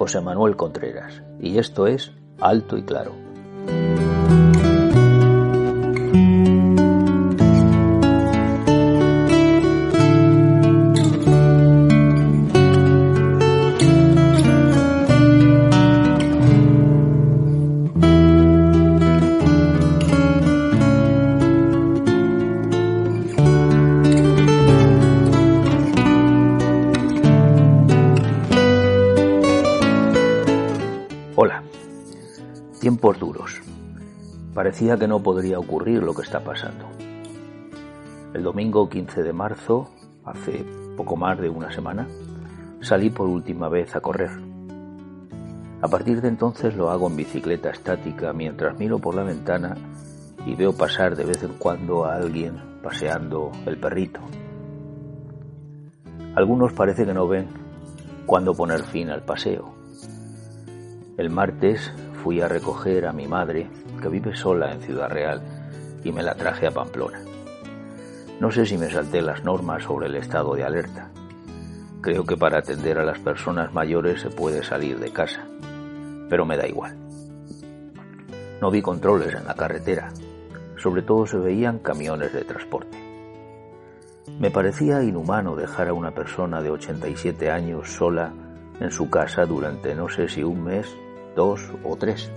José Manuel Contreras y esto es Alto y Claro. Parecía que no podría ocurrir lo que está pasando. El domingo 15 de marzo, hace poco más de una semana, salí por última vez a correr. A partir de entonces lo hago en bicicleta estática mientras miro por la ventana y veo pasar de vez en cuando a alguien paseando el perrito. Algunos parece que no ven cuándo poner fin al paseo. El martes fui a recoger a mi madre, que vive sola en Ciudad Real, y me la traje a Pamplona. No sé si me salté las normas sobre el estado de alerta. Creo que para atender a las personas mayores se puede salir de casa, pero me da igual. No vi controles en la carretera, sobre todo se veían camiones de transporte. Me parecía inhumano dejar a una persona de 87 años sola en su casa durante no sé si un mes, dos o tres,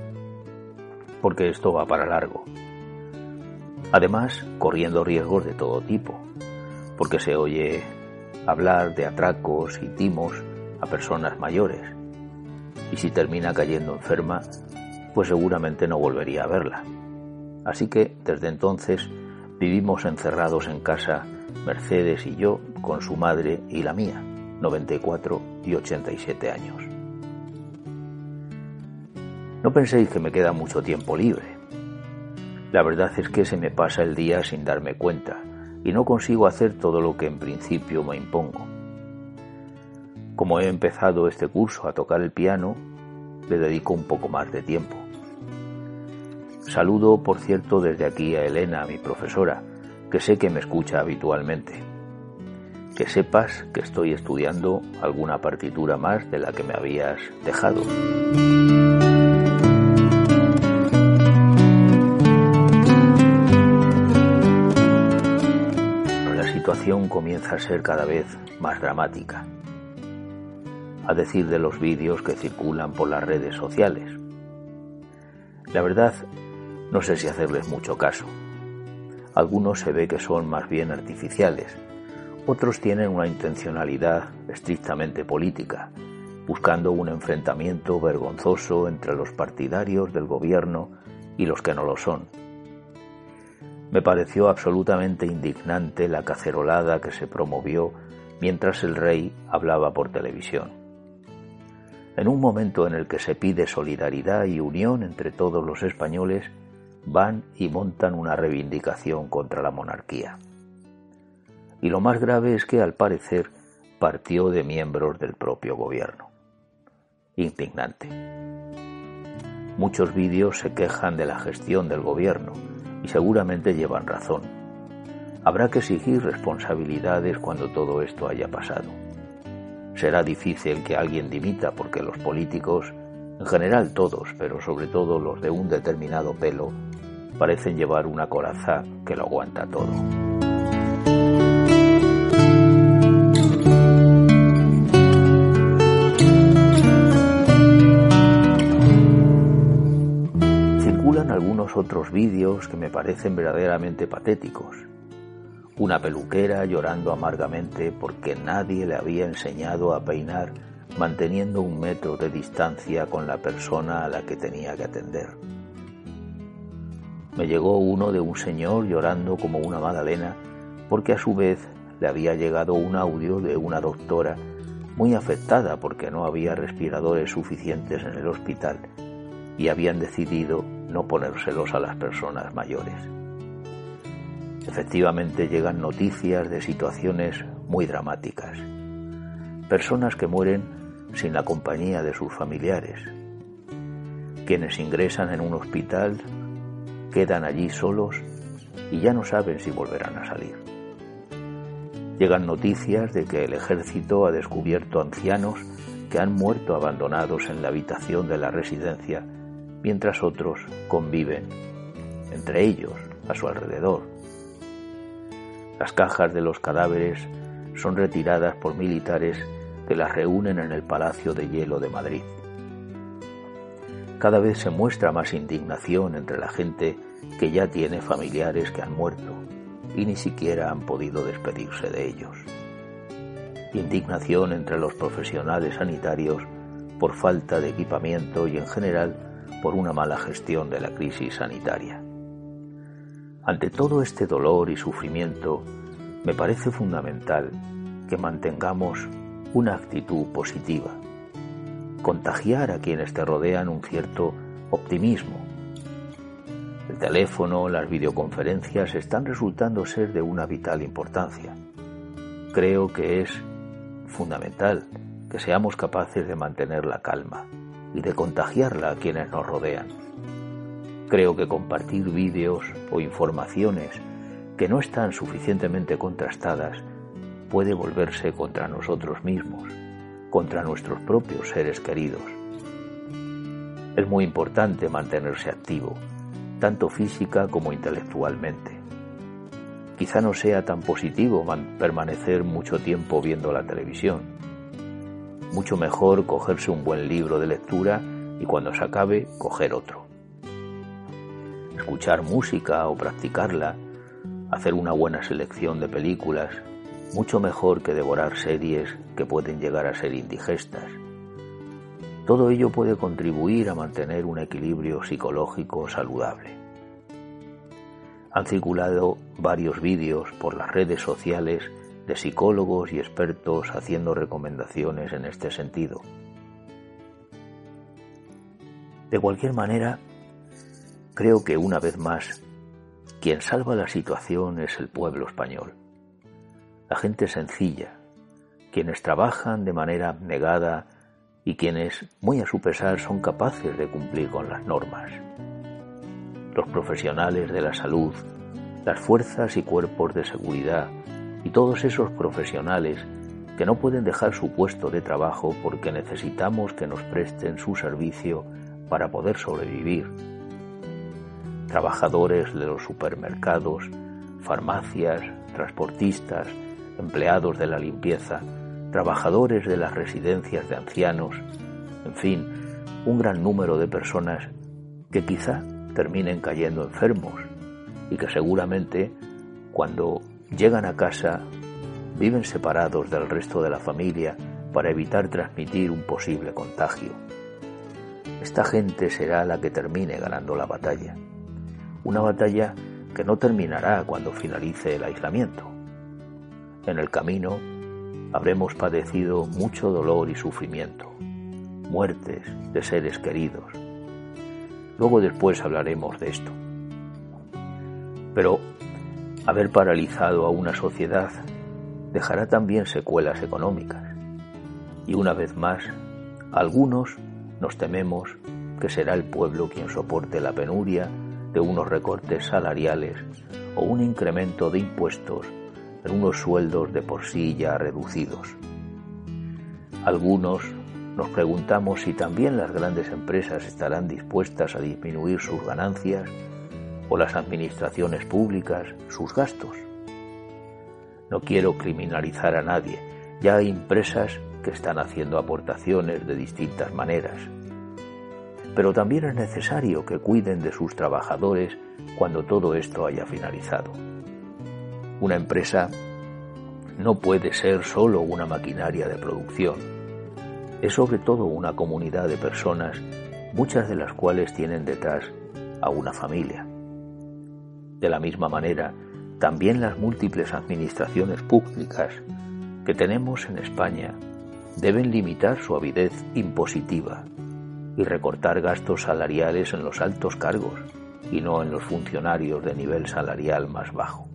porque esto va para largo. Además, corriendo riesgos de todo tipo, porque se oye hablar de atracos y timos a personas mayores, y si termina cayendo enferma, pues seguramente no volvería a verla. Así que, desde entonces, vivimos encerrados en casa, Mercedes y yo, con su madre y la mía, 94 y 87 años. No penséis que me queda mucho tiempo libre. La verdad es que se me pasa el día sin darme cuenta y no consigo hacer todo lo que en principio me impongo. Como he empezado este curso a tocar el piano, le dedico un poco más de tiempo. Saludo, por cierto, desde aquí a Elena, mi profesora, que sé que me escucha habitualmente. Que sepas que estoy estudiando alguna partitura más de la que me habías dejado. Situación comienza a ser cada vez más dramática, a decir de los vídeos que circulan por las redes sociales. La verdad, no sé si hacerles mucho caso. Algunos se ve que son más bien artificiales, otros tienen una intencionalidad estrictamente política, buscando un enfrentamiento vergonzoso entre los partidarios del gobierno y los que no lo son. Me pareció absolutamente indignante la cacerolada que se promovió mientras el rey hablaba por televisión. En un momento en el que se pide solidaridad y unión entre todos los españoles, van y montan una reivindicación contra la monarquía. Y lo más grave es que, al parecer, partió de miembros del propio gobierno. Indignante. Muchos vídeos se quejan de la gestión del gobierno y seguramente llevan razón. Habrá que exigir responsabilidades cuando todo esto haya pasado. Será difícil que alguien dimita porque los políticos, en general todos, pero sobre todo los de un determinado pelo, parecen llevar una coraza que lo aguanta todo. Otros vídeos que me parecen verdaderamente patéticos. Una peluquera llorando amargamente porque nadie le había enseñado a peinar manteniendo un metro de distancia con la persona a la que tenía que atender. Me llegó uno de un señor llorando como una magdalena porque a su vez le había llegado un audio de una doctora muy afectada porque no había respiradores suficientes en el hospital y habían decidido no ponérselos a las personas mayores. Efectivamente llegan noticias de situaciones muy dramáticas. Personas que mueren sin la compañía de sus familiares. Quienes ingresan en un hospital quedan allí solos y ya no saben si volverán a salir. Llegan noticias de que el ejército ha descubierto ancianos que han muerto abandonados en la habitación de la residencia mientras otros conviven entre ellos a su alrededor. Las cajas de los cadáveres son retiradas por militares que las reúnen en el Palacio de Hielo de Madrid. Cada vez se muestra más indignación entre la gente que ya tiene familiares que han muerto y ni siquiera han podido despedirse de ellos. Indignación entre los profesionales sanitarios por falta de equipamiento y en general por una mala gestión de la crisis sanitaria. Ante todo este dolor y sufrimiento, me parece fundamental que mantengamos una actitud positiva, contagiar a quienes te rodean un cierto optimismo. El teléfono, las videoconferencias están resultando ser de una vital importancia. Creo que es fundamental que seamos capaces de mantener la calma y de contagiarla a quienes nos rodean. Creo que compartir vídeos o informaciones que no están suficientemente contrastadas puede volverse contra nosotros mismos, contra nuestros propios seres queridos. Es muy importante mantenerse activo, tanto física como intelectualmente. Quizá no sea tan positivo permanecer mucho tiempo viendo la televisión. Mucho mejor cogerse un buen libro de lectura y cuando se acabe coger otro. Escuchar música o practicarla, hacer una buena selección de películas, mucho mejor que devorar series que pueden llegar a ser indigestas. Todo ello puede contribuir a mantener un equilibrio psicológico saludable. Han circulado varios vídeos por las redes sociales de psicólogos y expertos haciendo recomendaciones en este sentido. De cualquier manera, creo que una vez más, quien salva la situación es el pueblo español la gente sencilla, quienes trabajan de manera abnegada y quienes, muy a su pesar, son capaces de cumplir con las normas. Los profesionales de la salud, las fuerzas y cuerpos de seguridad y todos esos profesionales que no pueden dejar su puesto de trabajo porque necesitamos que nos presten su servicio para poder sobrevivir. Trabajadores de los supermercados, farmacias, transportistas, empleados de la limpieza, trabajadores de las residencias de ancianos, en fin, un gran número de personas que quizá terminen cayendo enfermos y que seguramente cuando llegan a casa viven separados del resto de la familia para evitar transmitir un posible contagio. Esta gente será la que termine ganando la batalla. Una batalla que no terminará cuando finalice el aislamiento. En el camino habremos padecido mucho dolor y sufrimiento, muertes de seres queridos. Luego después hablaremos de esto. Pero haber paralizado a una sociedad dejará también secuelas económicas. Y una vez más, algunos nos tememos que será el pueblo quien soporte la penuria de unos recortes salariales o un incremento de impuestos en unos sueldos de por sí ya reducidos. Algunos nos preguntamos si también las grandes empresas estarán dispuestas a disminuir sus ganancias o las administraciones públicas sus gastos. No quiero criminalizar a nadie, ya hay empresas que están haciendo aportaciones de distintas maneras. Pero también es necesario que cuiden de sus trabajadores cuando todo esto haya finalizado. Una empresa no puede ser solo una maquinaria de producción. Es sobre todo una comunidad de personas, muchas de las cuales tienen detrás a una familia. De la misma manera, también las múltiples administraciones públicas que tenemos en España deben limitar su avidez impositiva y recortar gastos salariales en los altos cargos y no en los funcionarios de nivel salarial más bajo.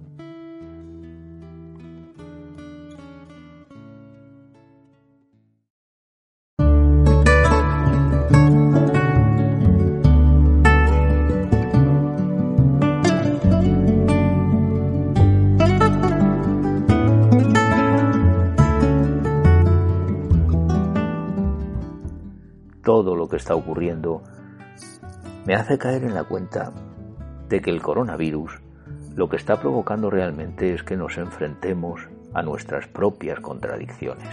Está ocurriendo me hace caer en la cuenta de que el coronavirus lo que está provocando realmente es que nos enfrentemos a nuestras propias contradicciones.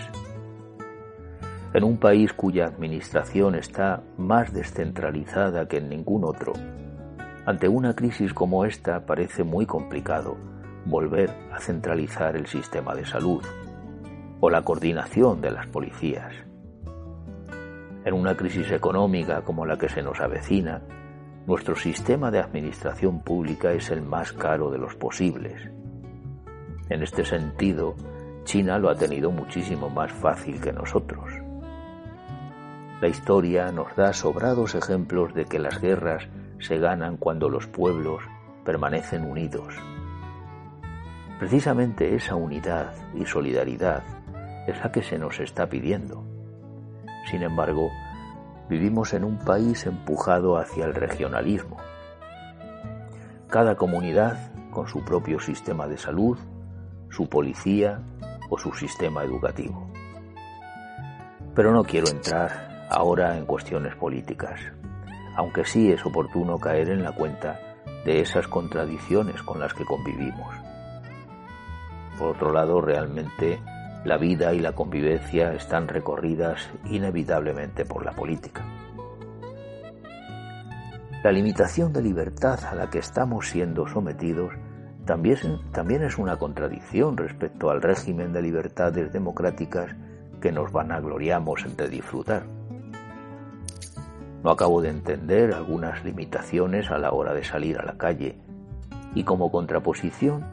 En un país cuya administración está más descentralizada que en ningún otro, ante una crisis como esta parece muy complicado volver a centralizar el sistema de salud o la coordinación de las policías en una crisis económica como la que se nos avecina, nuestro sistema de administración pública es el más caro de los posibles. En este sentido, China lo ha tenido muchísimo más fácil que nosotros. La historia nos da sobrados ejemplos de que las guerras se ganan cuando los pueblos permanecen unidos. Precisamente esa unidad y solidaridad es la que se nos está pidiendo. Sin embargo, vivimos en un país empujado hacia el regionalismo. Cada comunidad con su propio sistema de salud, su policía o su sistema educativo. Pero no quiero entrar ahora en cuestiones políticas, aunque sí es oportuno caer en la cuenta de esas contradicciones con las que convivimos. Por otro lado, realmente la vida y la convivencia están recorridas inevitablemente por la política. La limitación de libertad a la que estamos siendo sometidos también, también es una contradicción respecto al régimen de libertades democráticas que nos vanagloriamos de disfrutar. No acabo de entender algunas limitaciones a la hora de salir a la calle y como contraposición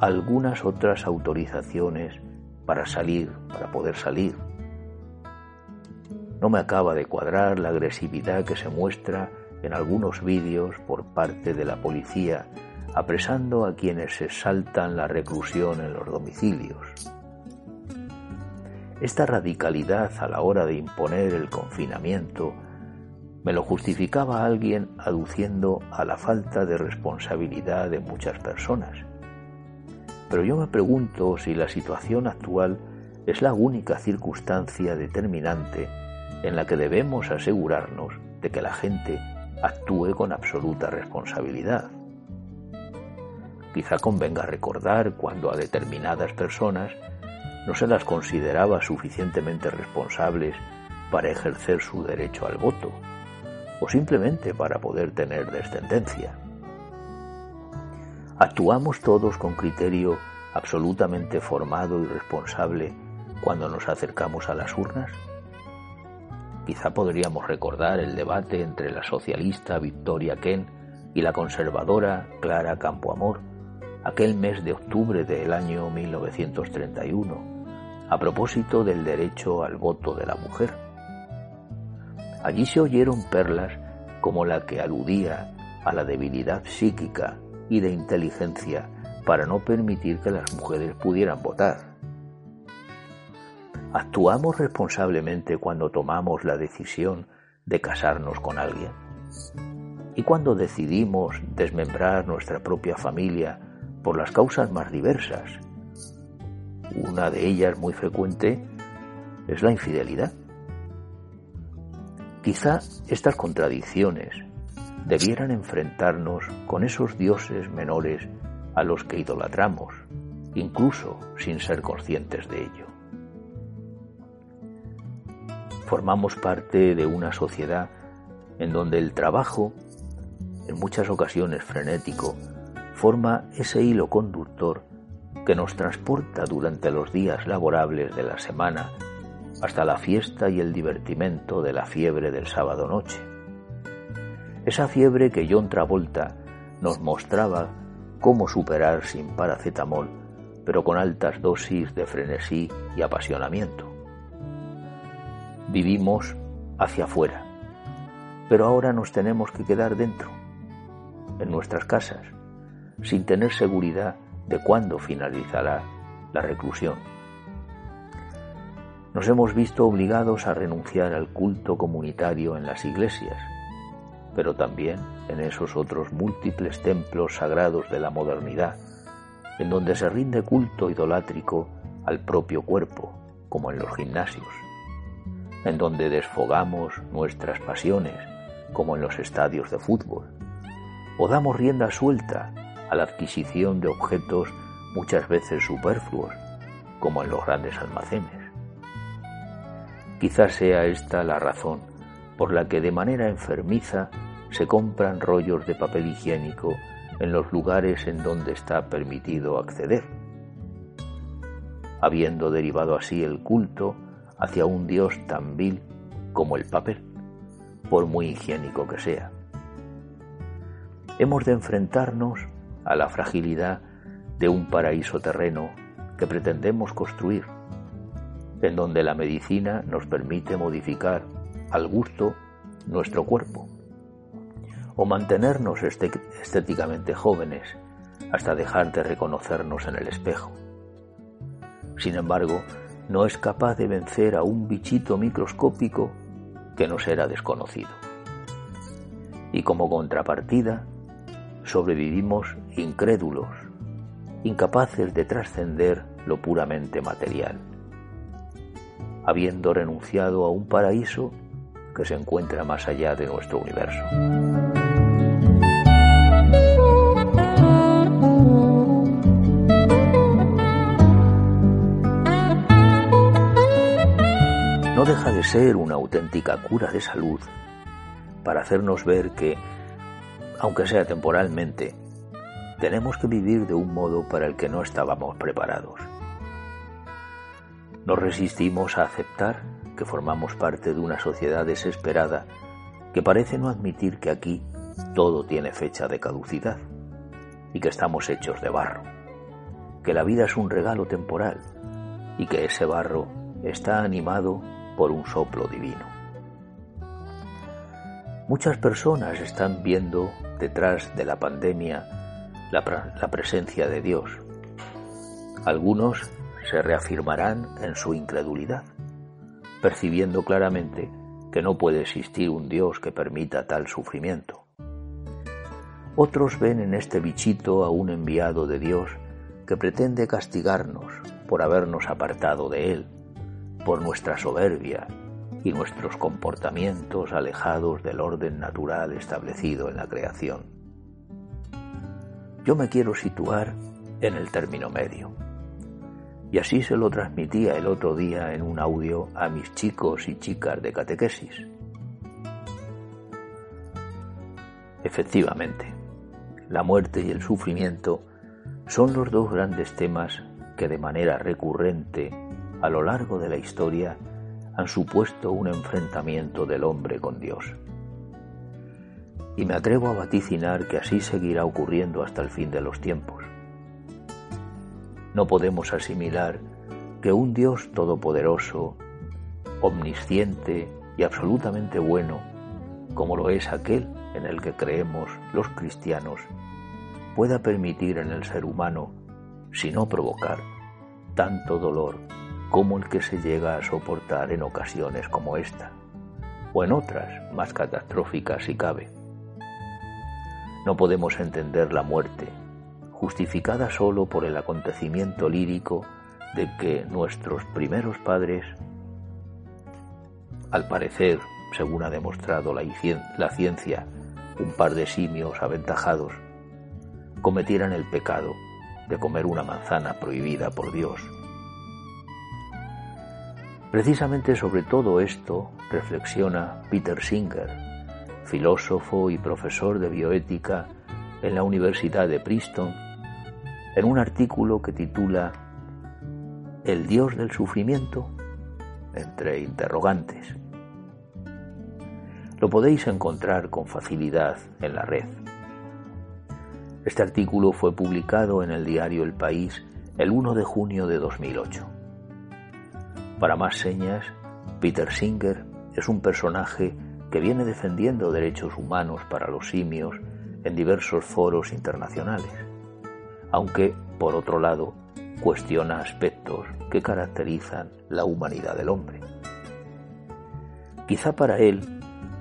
algunas otras autorizaciones para salir, para poder salir. No me acaba de cuadrar la agresividad que se muestra en algunos vídeos por parte de la policía apresando a quienes se saltan la reclusión en los domicilios. Esta radicalidad a la hora de imponer el confinamiento me lo justificaba alguien aduciendo a la falta de responsabilidad de muchas personas. Pero yo me pregunto si la situación actual es la única circunstancia determinante en la que debemos asegurarnos de que la gente actúe con absoluta responsabilidad. Quizá convenga recordar cuando a determinadas personas no se las consideraba suficientemente responsables para ejercer su derecho al voto, o simplemente para poder tener descendencia. ¿Actuamos todos con criterio absolutamente formado y responsable cuando nos acercamos a las urnas? Quizá podríamos recordar el debate entre la socialista Victoria Ken y la conservadora Clara Campoamor aquel mes de octubre del año 1931 a propósito del derecho al voto de la mujer. Allí se oyeron perlas como la que aludía a la debilidad psíquica y de inteligencia para no permitir que las mujeres pudieran votar. ¿Actuamos responsablemente cuando tomamos la decisión de casarnos con alguien? ¿Y cuando decidimos desmembrar nuestra propia familia por las causas más diversas? Una de ellas muy frecuente es la infidelidad. Quizá estas contradicciones debieran enfrentarnos con esos dioses menores a los que idolatramos, incluso sin ser conscientes de ello. Formamos parte de una sociedad en donde el trabajo, en muchas ocasiones frenético, forma ese hilo conductor que nos transporta durante los días laborables de la semana hasta la fiesta y el divertimento de la fiebre del sábado noche. Esa fiebre que John Travolta nos mostraba cómo superar sin paracetamol, pero con altas dosis de frenesí y apasionamiento. Vivimos hacia afuera, pero ahora nos tenemos que quedar dentro, en nuestras casas, sin tener seguridad de cuándo finalizará la reclusión. Nos hemos visto obligados a renunciar al culto comunitario en las iglesias, pero también en esos otros múltiples templos sagrados de la modernidad, en donde se rinde culto idolátrico al propio cuerpo, como en los gimnasios, en donde desfogamos nuestras pasiones, como en los estadios de fútbol, o damos rienda suelta a la adquisición de objetos muchas veces superfluos, como en los grandes almacenes. Quizás sea esta la razón por la que de manera enfermiza se compran rollos de papel higiénico en los lugares en donde está permitido acceder, habiendo derivado así el culto hacia un Dios tan vil como el papel, por muy higiénico que sea. Hemos de enfrentarnos a la fragilidad de un paraíso terreno que pretendemos construir, en donde la medicina nos permite modificar al gusto nuestro cuerpo o mantenernos estéticamente jóvenes hasta dejar de reconocernos en el espejo. Sin embargo, no es capaz de vencer a un bichito microscópico que nos era desconocido. Y como contrapartida, sobrevivimos incrédulos, incapaces de trascender lo puramente material, habiendo renunciado a un paraíso que se encuentra más allá de nuestro universo. Deja de ser una auténtica cura de salud para hacernos ver que aunque sea temporalmente, tenemos que vivir de un modo para el que no estábamos preparados. Nos resistimos a aceptar que formamos parte de una sociedad desesperada que parece no admitir que aquí todo tiene fecha de caducidad y que estamos hechos de barro, que la vida es un regalo temporal y que ese barro está animado por un soplo divino. Muchas personas están viendo detrás de la pandemia la, la, presencia de Dios. Algunos se reafirmarán en su incredulidad, percibiendo claramente que no puede existir un Dios que permita tal sufrimiento. Otros ven en este bichito a un enviado de Dios que pretende castigarnos por habernos apartado de Él, por nuestra soberbia y nuestros comportamientos alejados del orden natural establecido en la creación. Yo me quiero situar en el término medio. Y así se lo transmitía el otro día en un audio a mis chicos y chicas de catequesis. Efectivamente, la muerte y el sufrimiento son los dos grandes temas que de manera recurrente a lo largo de la historia han supuesto un enfrentamiento del hombre con Dios. Y me atrevo a vaticinar que así seguirá ocurriendo hasta el fin de los tiempos. No podemos asimilar que un Dios todopoderoso, omnisciente y absolutamente bueno, como lo es aquel en el que creemos los cristianos, pueda permitir en el ser humano, si no provocar, tanto dolor como el que se llega a soportar en ocasiones como esta, o en otras más catastróficas si cabe. No podemos entender la muerte, justificada solo por el acontecimiento lírico de que nuestros primeros padres, al parecer, según ha demostrado la ciencia, un par de simios aventajados, cometieran el pecado de comer una manzana prohibida por Dios Precisamente sobre todo esto reflexiona Peter Singer, filósofo y profesor de bioética en la Universidad de Princeton, en un artículo que titula El Dios del Sufrimiento, entre interrogantes. Lo podéis encontrar con facilidad en la red. Este artículo fue publicado en el diario El País el 1 de junio de 2008. Para más señas, petersinger.com. es un personaje que viene defendiendo derechos humanos para los simios en diversos foros internacionales, aunque, por otro lado, cuestiona aspectos que caracterizan la humanidad del hombre. Quizá para él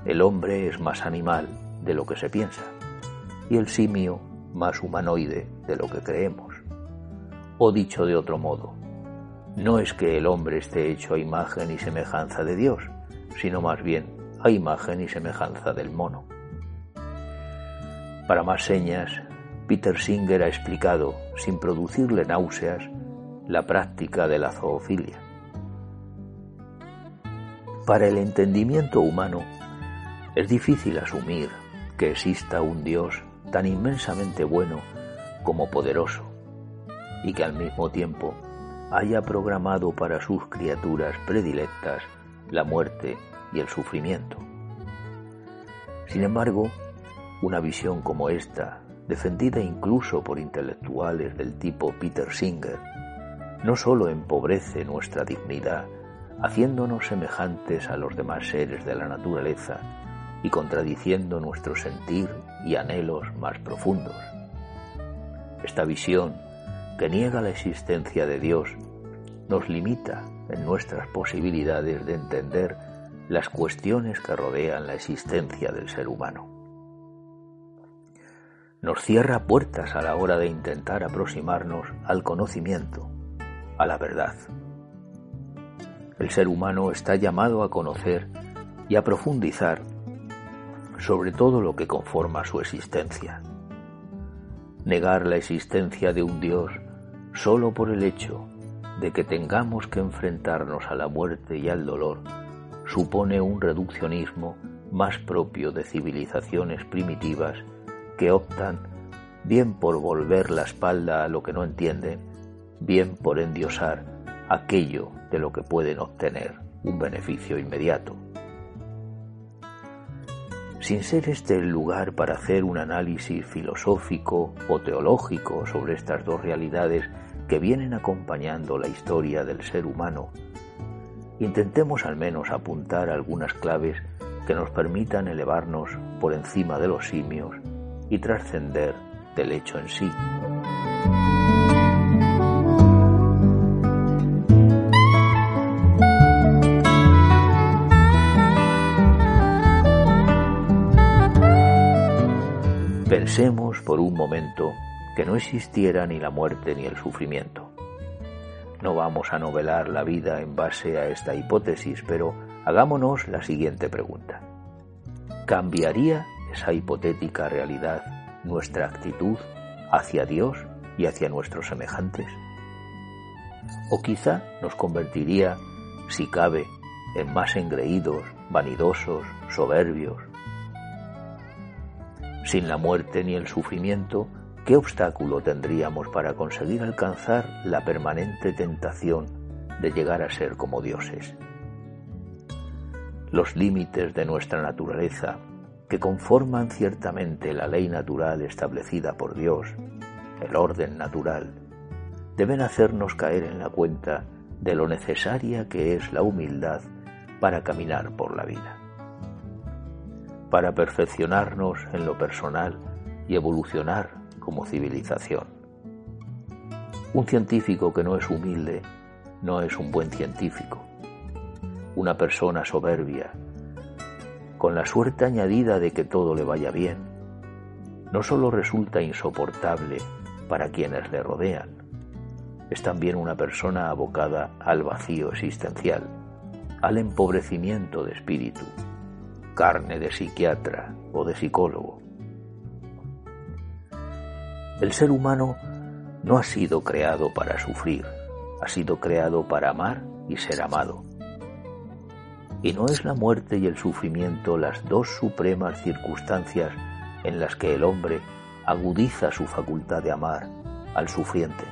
el hombre es más animal de lo que se piensa y el simio más humanoide de lo que creemos. O dicho de otro modo, no es que el hombre esté hecho a imagen y semejanza de Dios, sino más bien a imagen y semejanza del mono. Para más señas, Peter Singer ha explicado, sin producirle náuseas, la práctica de la zoofilia. Para el entendimiento humano, es difícil asumir que exista un Dios tan inmensamente bueno como poderoso y que al mismo tiempo haya programado para sus criaturas predilectas la muerte y el sufrimiento. Sin embargo, una visión como esta, defendida incluso por intelectuales del tipo Peter Singer, no sólo empobrece nuestra dignidad, haciéndonos semejantes a los demás seres de la naturaleza y contradiciendo nuestro sentir y anhelos más profundos. Esta visión, que niega la existencia de Dios, nos limita en nuestras posibilidades de entender las cuestiones que rodean la existencia del ser humano. Nos cierra puertas a la hora de intentar aproximarnos al conocimiento, a la verdad. El ser humano está llamado a conocer y a profundizar sobre todo lo que conforma su existencia. Negar la existencia de un Dios solo por el hecho de que tengamos que enfrentarnos a la muerte y al dolor supone un reduccionismo más propio de civilizaciones primitivas que optan bien por volver la espalda a lo que no entienden, bien por endiosar aquello de lo que pueden obtener un beneficio inmediato. Sin ser este el lugar para hacer un análisis filosófico o teológico sobre estas dos realidades que vienen acompañando la historia del ser humano, intentemos al menos apuntar algunas claves que nos permitan elevarnos por encima de los simios y trascender del hecho en sí. Pensemos por un momento que no existiera ni la muerte ni el sufrimiento. No vamos a novelar la vida en base a esta hipótesis, pero hagámonos la siguiente pregunta. ¿Cambiaría esa hipotética realidad nuestra actitud hacia Dios y hacia nuestros semejantes? ¿O quizá nos convertiría, si cabe, en más engreídos, vanidosos, soberbios? Sin la muerte ni el sufrimiento, ¿Qué obstáculo tendríamos para conseguir alcanzar la permanente tentación de llegar a ser como dioses? Los límites de nuestra naturaleza, que conforman ciertamente la ley natural establecida por Dios, el orden natural, deben hacernos caer en la cuenta de lo necesaria que es la humildad para caminar por la vida. Para perfeccionarnos en lo personal y evolucionar como civilización. Un científico que no es humilde no es un buen científico. Una persona soberbia, con la suerte añadida de que todo le vaya bien, no solo resulta insoportable para quienes le rodean, es también una persona abocada al vacío existencial, al empobrecimiento de espíritu, carne de psiquiatra o de psicólogo. El ser humano no ha sido creado para sufrir, ha sido creado para amar y ser amado. Y no es la muerte y el sufrimiento las dos supremas circunstancias en las que el hombre agudiza su facultad de amar al sufriente.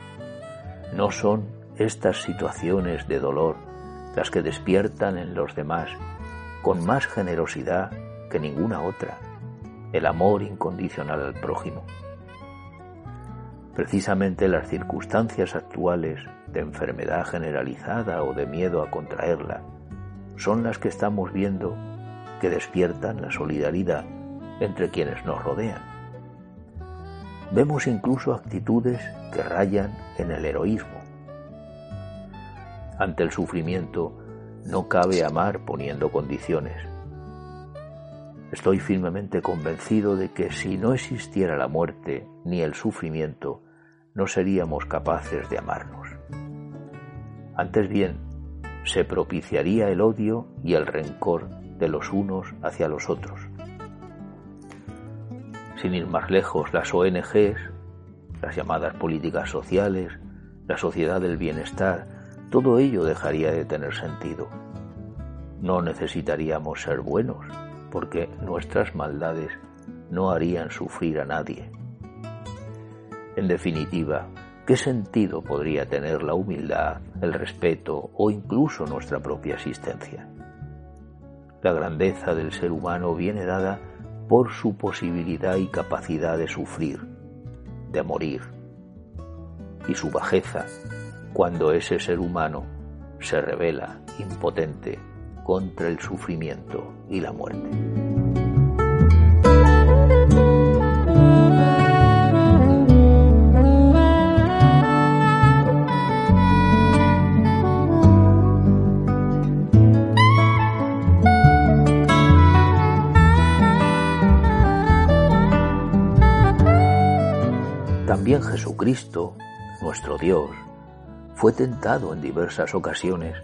No son estas situaciones de dolor las que despiertan en los demás con más generosidad que ninguna otra el amor incondicional al prójimo. Precisamente las circunstancias actuales de enfermedad generalizada o de miedo a contraerla son las que estamos viendo que despiertan la solidaridad entre quienes nos rodean. Vemos incluso actitudes que rayan en el heroísmo. Ante el sufrimiento no cabe amar poniendo condiciones. Estoy firmemente convencido de que si no existiera la muerte ni el sufrimiento, no seríamos capaces de amarnos. Antes bien, se propiciaría el odio y el rencor de los unos hacia los otros. Sin ir más lejos, las ONGs, las llamadas políticas sociales, la sociedad del bienestar, todo ello dejaría de tener sentido. No necesitaríamos ser buenos, porque nuestras maldades no harían sufrir a nadie. En definitiva, ¿qué sentido podría tener la humildad, el respeto o incluso nuestra propia existencia? La grandeza del ser humano viene dada por su posibilidad y capacidad de sufrir, de morir, y su bajeza cuando ese ser humano se revela impotente contra el sufrimiento y la muerte. También Jesucristo, nuestro Dios, fue tentado en diversas ocasiones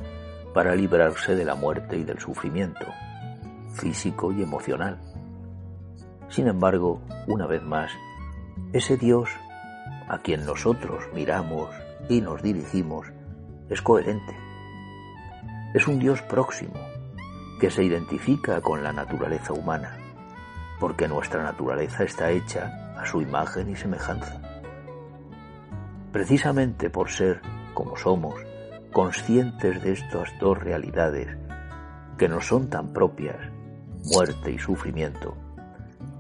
para librarse de la muerte y del sufrimiento, físico y emocional. Sin embargo, una vez más, ese Dios a quien nosotros miramos y nos dirigimos es coherente. Es un Dios próximo, que se identifica con la naturaleza humana, porque nuestra naturaleza está hecha a su imagen y semejanza. Precisamente por ser, como somos, conscientes de estas dos realidades que nos son tan propias, muerte y sufrimiento,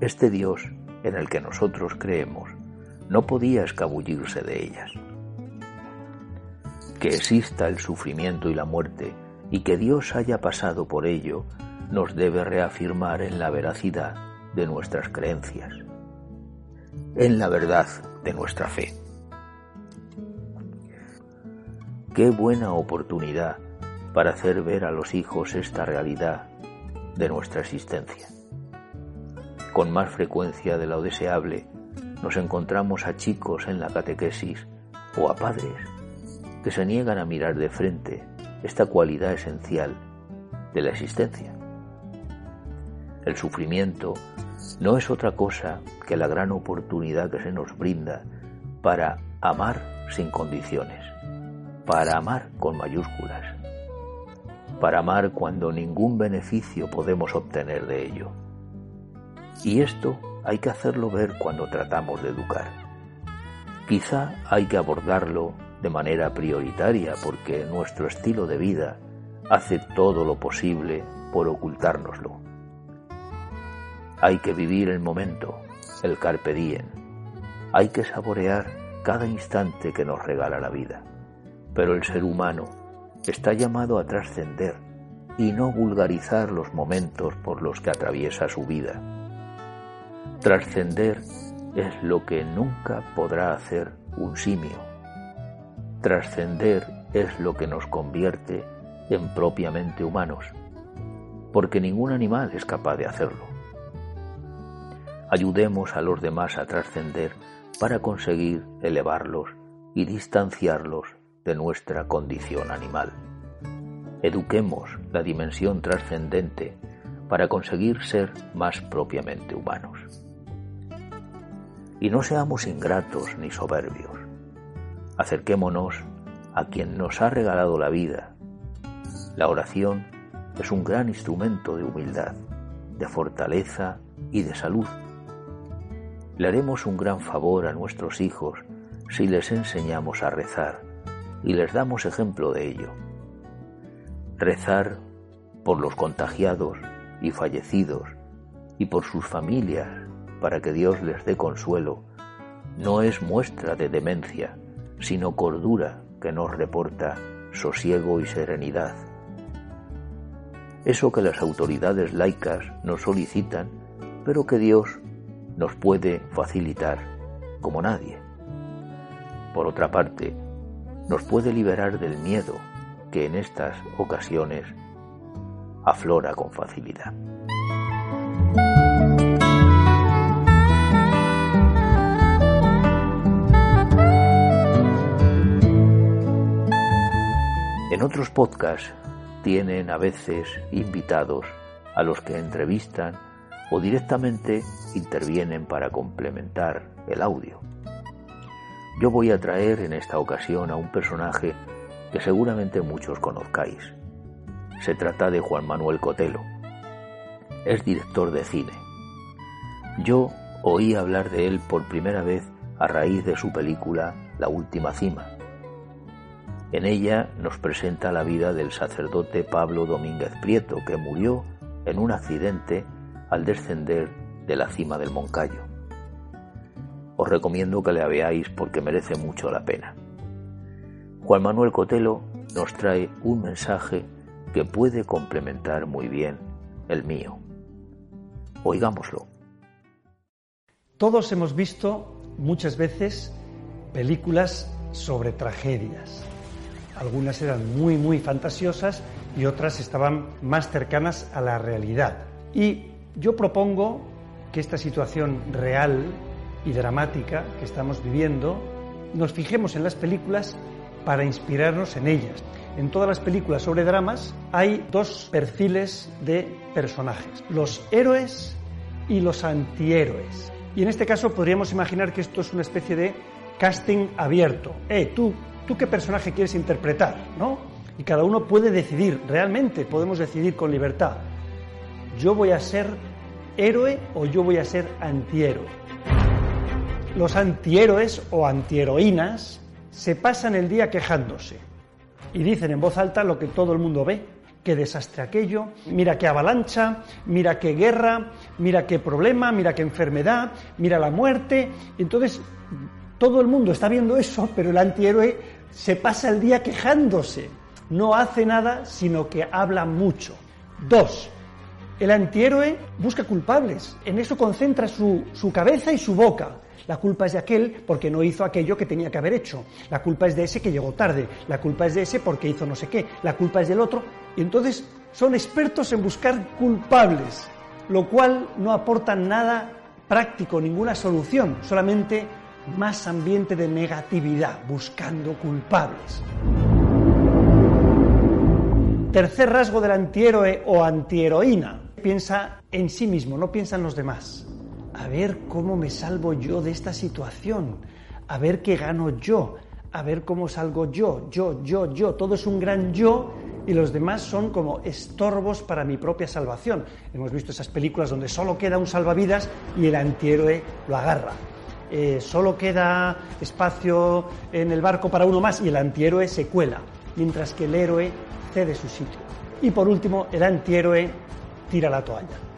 este Dios en el que nosotros creemos no podía escabullirse de ellas. Que exista el sufrimiento y la muerte y que Dios haya pasado por ello nos debe reafirmar en la veracidad de nuestras creencias, en la verdad de nuestra fe. Qué buena oportunidad para hacer ver a los hijos esta realidad de nuestra existencia. Con más frecuencia de lo deseable, nos encontramos a chicos en la catequesis o a padres que se niegan a mirar de frente esta cualidad esencial de la existencia. El sufrimiento no es otra cosa que la gran oportunidad que se nos brinda para amar sin condiciones para amar con mayúsculas, para amar cuando ningún beneficio podemos obtener de ello. Y esto hay que hacerlo ver cuando tratamos de educar. Quizá hay que abordarlo de manera prioritaria porque nuestro estilo de vida hace todo lo posible por ocultárnoslo. Hay que vivir el momento, el carpe diem. Hay que saborear cada instante que nos regala la vida. Pero el ser humano está llamado a trascender y no vulgarizar los momentos por los que atraviesa su vida. Trascender es lo que nunca podrá hacer un simio. Trascender es lo que nos convierte en propiamente humanos, porque ningún animal es capaz de hacerlo. Ayudemos a los demás a trascender para conseguir elevarlos y distanciarlos de nuestra condición animal. Eduquemos la dimensión trascendente para conseguir ser más propiamente humanos. Y no seamos ingratos ni soberbios. Acerquémonos a quien nos ha regalado la vida. La oración es un gran instrumento de humildad, de fortaleza y de salud. Le haremos un gran favor a nuestros hijos si les enseñamos a rezar y les damos ejemplo de ello. Rezar por los contagiados y fallecidos y por sus familias para que Dios les dé consuelo no es muestra de demencia, sino cordura que nos reporta sosiego y serenidad. eso que las autoridades laicas nos solicitan, pero que Dios nos puede facilitar como nadie. Por otra parte, nos puede liberar del miedo que en estas ocasiones aflora con facilidad. En otros podcasts tienen a veces invitados a los que entrevistan o directamente intervienen para complementar el audio. Yo voy a traer en esta ocasión a un personaje que seguramente muchos conozcáis. Se trata de Juan Manuel Cotelo. Es director de cine. Yo oí hablar de él por primera vez a raíz de su película La Última Cima. En ella nos presenta la vida del sacerdote Pablo Domínguez Prieto, que murió en un accidente al descender de la cima del Moncayo. Os recomiendo que la veáis porque merece mucho la pena. Juan Manuel Cotelo nos trae un mensaje que puede complementar muy bien el mío. Oigámoslo. Todos hemos visto muchas veces películas sobre tragedias. Algunas eran muy, muy fantasiosas y otras estaban más cercanas a la realidad. Y yo propongo que esta situación real y dramática que estamos viviendo, nos fijemos en las películas para inspirarnos en ellas. En todas las películas sobre dramas hay dos perfiles de personajes, los héroes y los antihéroes. Y en este caso podríamos imaginar que esto es una especie de casting abierto. Eh, tú, tú qué personaje quieres interpretar, ¿no? Y cada uno puede decidir, realmente podemos decidir con libertad. Yo voy a ser héroe o yo voy a ser antihéroe. Los antihéroes o antiheroínas se pasan el día quejándose y dicen en voz alta lo que todo el mundo ve. Qué desastre aquello, mira qué avalancha, mira qué guerra, mira qué problema, mira qué enfermedad, mira la muerte. Entonces, todo el mundo está viendo eso, pero el antihéroe se pasa el día quejándose. No hace nada, sino que habla mucho. Dos, el antihéroe busca culpables. En eso concentra su, su cabeza y su boca. La culpa es de aquel porque no hizo aquello que tenía que haber hecho. La culpa es de ese que llegó tarde. La culpa es de ese porque hizo no sé qué. La culpa es del otro. Y entonces son expertos en buscar culpables, lo cual no aporta nada práctico, ninguna solución, solamente más ambiente de negatividad, buscando culpables. Tercer rasgo del antihéroe o antiheroína. Piensa en sí mismo, no piensa en los demás. A ver cómo me salvo yo de esta situación. A ver qué gano yo. A ver cómo salgo yo. Yo, yo, yo. Todo es un gran yo y los demás son como estorbos para mi propia salvación. Hemos visto esas películas donde solo queda un salvavidas y el antihéroe lo agarra. Eh, solo queda espacio en el barco para uno más y el antihéroe se cuela, mientras que el héroe cede su sitio. Y por último, el antihéroe tira la toalla.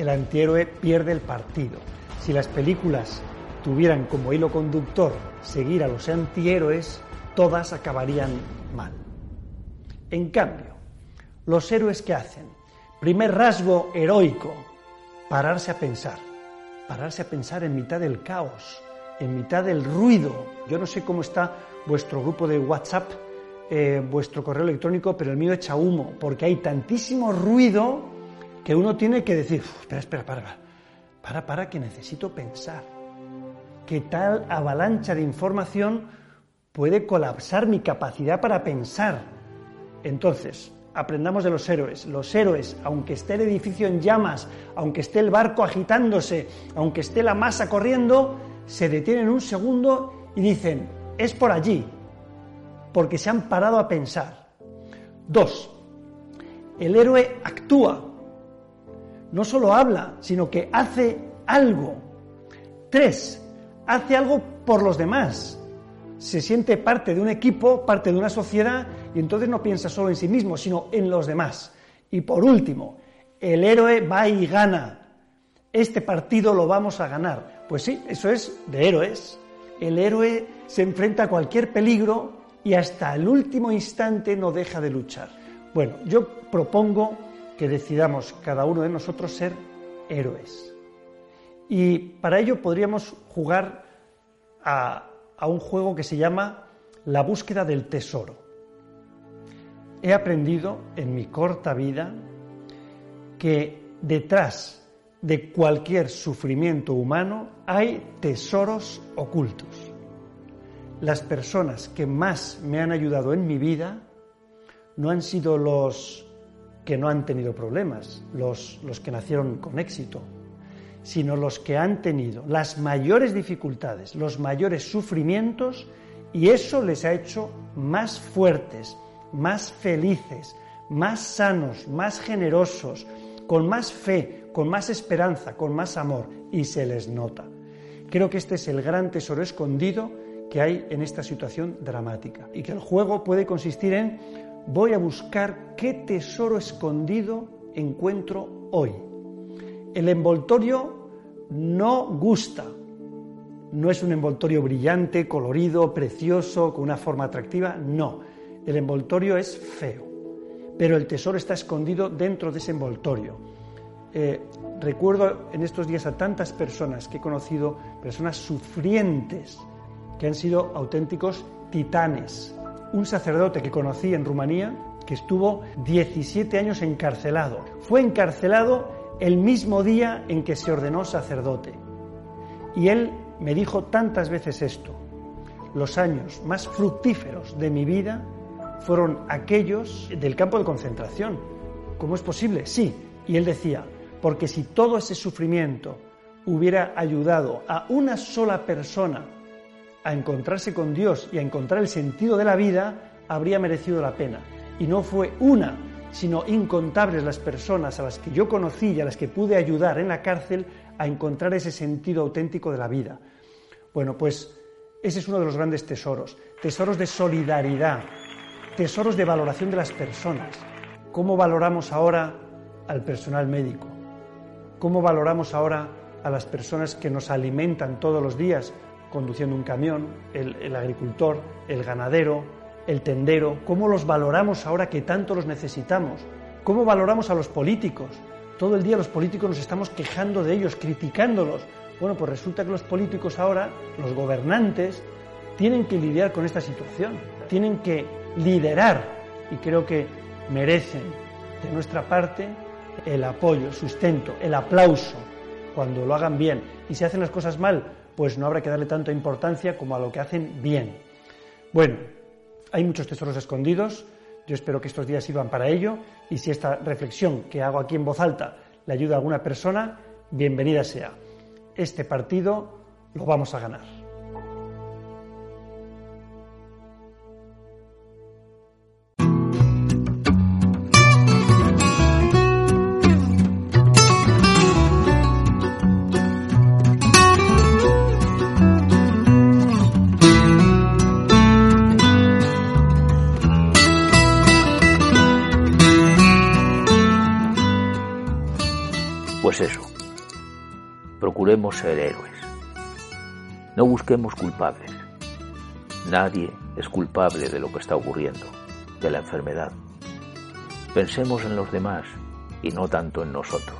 El antihéroe pierde el partido. Si las películas tuvieran como hilo conductor seguir a los antihéroes, todas acabarían mal. En cambio, los héroes que hacen, primer rasgo heroico, pararse a pensar, pararse a pensar en mitad del caos, en mitad del ruido. Yo no sé cómo está vuestro grupo de WhatsApp, eh, vuestro correo electrónico, pero el mío echa humo, porque hay tantísimo ruido que uno tiene que decir, espera, espera, para, para, para, que necesito pensar. Que tal avalancha de información puede colapsar mi capacidad para pensar. Entonces, aprendamos de los héroes. Los héroes, aunque esté el edificio en llamas, aunque esté el barco agitándose, aunque esté la masa corriendo, se detienen un segundo y dicen, es por allí, porque se han parado a pensar. Dos, el héroe actúa, no solo habla, sino que hace algo. Tres, hace algo por los demás. Se siente parte de un equipo, parte de una sociedad, y entonces no piensa solo en sí mismo, sino en los demás. Y por último, el héroe va y gana. Este partido lo vamos a ganar. Pues sí, eso es de héroes. El héroe se enfrenta a cualquier peligro y hasta el último instante no deja de luchar. Bueno, yo propongo que decidamos cada uno de nosotros ser héroes. Y para ello podríamos jugar a, a un juego que se llama la búsqueda del tesoro. He aprendido en mi corta vida que detrás de cualquier sufrimiento humano hay tesoros ocultos. Las personas que más me han ayudado en mi vida no han sido los que no han tenido problemas, los, los que nacieron con éxito, sino los que han tenido las mayores dificultades, los mayores sufrimientos, y eso les ha hecho más fuertes, más felices, más sanos, más generosos, con más fe, con más esperanza, con más amor, y se les nota. Creo que este es el gran tesoro escondido que hay en esta situación dramática y que el juego puede consistir en voy a buscar qué tesoro escondido encuentro hoy. El envoltorio no gusta, no es un envoltorio brillante, colorido, precioso, con una forma atractiva, no. El envoltorio es feo, pero el tesoro está escondido dentro de ese envoltorio. Eh, recuerdo en estos días a tantas personas que he conocido, personas sufrientes, que han sido auténticos titanes. Un sacerdote que conocí en Rumanía, que estuvo 17 años encarcelado, fue encarcelado el mismo día en que se ordenó sacerdote. Y él me dijo tantas veces esto, los años más fructíferos de mi vida fueron aquellos del campo de concentración. ¿Cómo es posible? Sí. Y él decía, porque si todo ese sufrimiento hubiera ayudado a una sola persona a encontrarse con Dios y a encontrar el sentido de la vida, habría merecido la pena. Y no fue una, sino incontables las personas a las que yo conocí y a las que pude ayudar en la cárcel a encontrar ese sentido auténtico de la vida. Bueno, pues ese es uno de los grandes tesoros, tesoros de solidaridad, tesoros de valoración de las personas. ¿Cómo valoramos ahora al personal médico? ¿Cómo valoramos ahora a las personas que nos alimentan todos los días conduciendo un camión, el, agricultor, el ganadero, el tendero? ¿Cómo los valoramos ahora que tanto los necesitamos? ¿Cómo valoramos a los políticos? Todo el día los políticos nos estamos quejando de ellos, criticándolos. Bueno, pues resulta que los políticos ahora, los gobernantes, tienen que lidiar con esta situación, tienen que liderar y creo que merecen de nuestra parte el apoyo, el sustento, el aplauso cuando lo hagan bien. Y si hacen las cosas mal, pues no habrá que darle tanta importancia como a lo que hacen bien. Bueno, hay muchos tesoros escondidos. Yo espero que estos días sirvan para ello. Y si esta reflexión que hago aquí en voz alta le ayuda a alguna persona, bienvenida sea. Este partido lo vamos a ganar. Ser héroes. No busquemos culpables. Nadie es culpable de lo que está ocurriendo, de la enfermedad. Pensemos en los demás y no tanto en nosotros.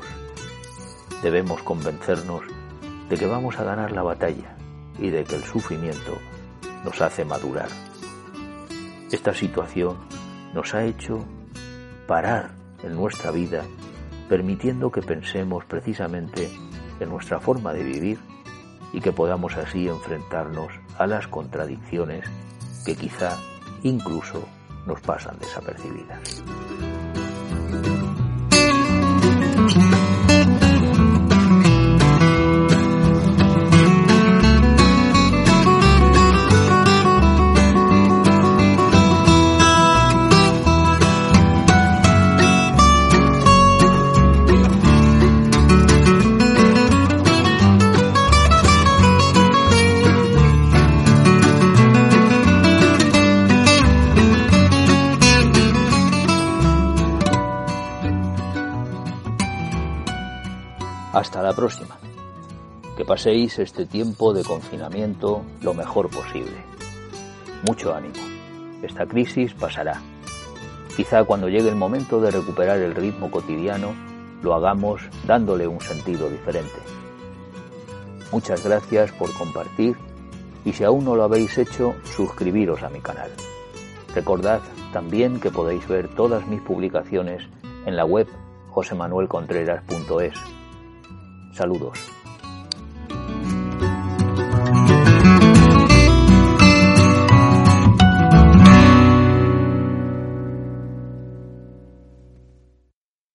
Debemos convencernos de que vamos a ganar la batalla y de que el sufrimiento nos hace madurar. Esta situación nos ha hecho parar en nuestra vida permitiendo que pensemos precisamente en nuestra forma de vivir y que podamos así enfrentarnos a las contradicciones que quizá incluso nos pasan desapercibidas. Paséis este tiempo de confinamiento lo mejor posible. Mucho ánimo. Esta crisis pasará. Quizá cuando llegue el momento de recuperar el ritmo cotidiano, lo hagamos dándole un sentido diferente. Muchas gracias por compartir y si aún no lo habéis hecho, suscribiros a mi canal. Recordad también que podéis ver todas mis publicaciones en la web josemanuelcontreras.es. Saludos.